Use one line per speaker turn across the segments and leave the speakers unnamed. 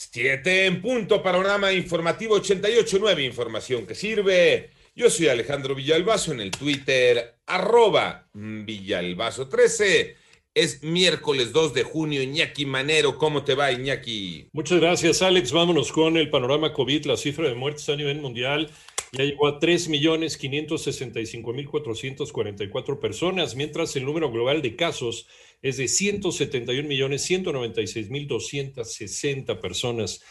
Siete en punto, panorama informativo 88.9, información que sirve. Yo soy Alejandro Villalbazo en el Twitter, arroba Villalbazo13. Es miércoles 2 de junio, Iñaki Manero. ¿Cómo te va, Iñaki?
Muchas gracias, Alex. Vámonos con el panorama COVID. La cifra de muertes a nivel mundial ya llegó a 3.565.444 personas, mientras el número global de casos es de 171.196.260 personas.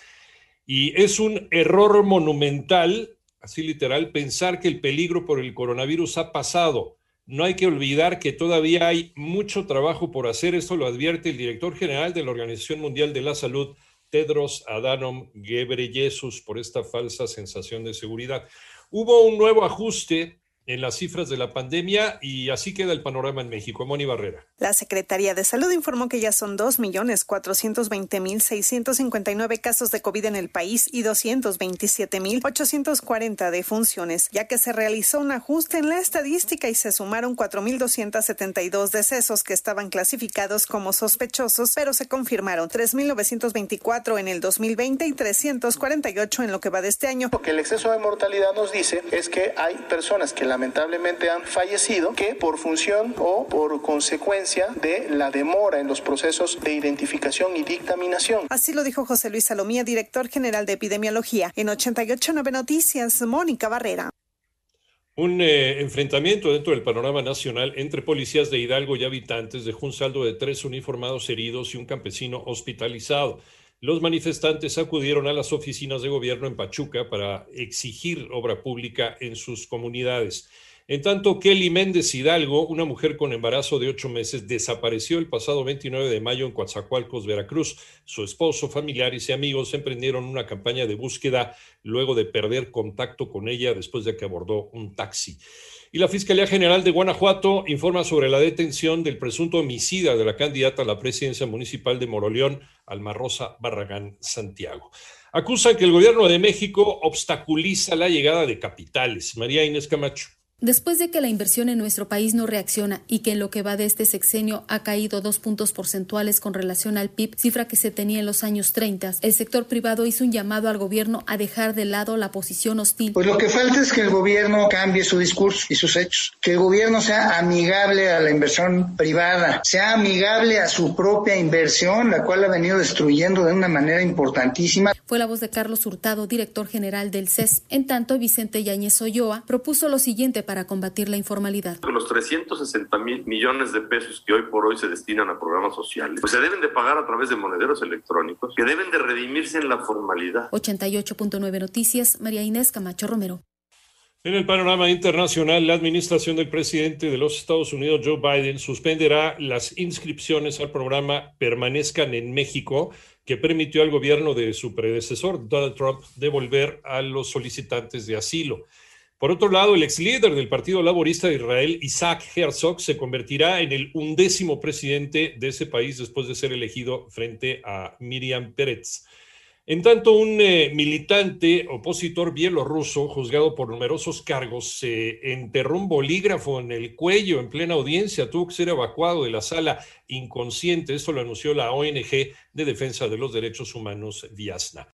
Y es un error monumental, así literal, pensar que el peligro por el coronavirus ha pasado. No hay que olvidar que todavía hay mucho trabajo por hacer. Esto lo advierte el director general de la Organización Mundial de la Salud, Tedros Adhanom Ghebreyesus, por esta falsa sensación de seguridad. Hubo un nuevo ajuste en las cifras de la pandemia y así queda el panorama en México. Moni Barrera.
La Secretaría de Salud informó que ya son 2.420.659 casos de COVID en el país y 227.840 defunciones, ya que se realizó un ajuste en la estadística y se sumaron 4.272 decesos que estaban clasificados como sospechosos, pero se confirmaron 3.924 en el 2020 y 348 en lo que va de este año.
Lo que el exceso de mortalidad nos dice es que hay personas que la lamentablemente han fallecido que por función o por consecuencia de la demora en los procesos de identificación y dictaminación.
Así lo dijo José Luis Salomía, director general de epidemiología. En 889 Noticias, Mónica Barrera.
Un eh, enfrentamiento dentro del panorama nacional entre policías de Hidalgo y habitantes dejó un saldo de tres uniformados heridos y un campesino hospitalizado. Los manifestantes acudieron a las oficinas de gobierno en Pachuca para exigir obra pública en sus comunidades. En tanto, Kelly Méndez Hidalgo, una mujer con embarazo de ocho meses, desapareció el pasado 29 de mayo en Coatzacoalcos, Veracruz. Su esposo, familiares y amigos emprendieron una campaña de búsqueda luego de perder contacto con ella después de que abordó un taxi. Y la Fiscalía General de Guanajuato informa sobre la detención del presunto homicida de la candidata a la presidencia municipal de Moroleón, Alma Rosa Barragán Santiago. Acusan que el gobierno de México obstaculiza la llegada de capitales. María Inés Camacho.
Después de que la inversión en nuestro país no reacciona y que en lo que va de este sexenio ha caído dos puntos porcentuales con relación al PIB, cifra que se tenía en los años 30, el sector privado hizo un llamado al gobierno a dejar de lado la posición hostil.
Pues lo que falta es que el gobierno cambie su discurso y sus hechos, que el gobierno sea amigable a la inversión privada, sea amigable a su propia inversión, la cual ha venido destruyendo de una manera importantísima.
Fue la voz de Carlos Hurtado, director general del CES. En tanto, Vicente Yáñez Olloa propuso lo siguiente para combatir la informalidad.
Los 360 mil millones de pesos que hoy por hoy se destinan a programas sociales, pues se deben de pagar a través de monederos electrónicos que deben de redimirse en la formalidad.
88.9 Noticias, María Inés Camacho Romero.
En el panorama internacional, la administración del presidente de los Estados Unidos, Joe Biden, suspenderá las inscripciones al programa Permanezcan en México, que permitió al gobierno de su predecesor, Donald Trump, devolver a los solicitantes de asilo. Por otro lado, el ex líder del Partido Laborista de Israel, Isaac Herzog, se convertirá en el undécimo presidente de ese país después de ser elegido frente a Miriam Peretz. En tanto, un eh, militante opositor bielorruso, juzgado por numerosos cargos, se enterró un bolígrafo en el cuello en plena audiencia, tuvo que ser evacuado de la sala inconsciente. Esto lo anunció la ONG de Defensa de los Derechos Humanos, Viasna.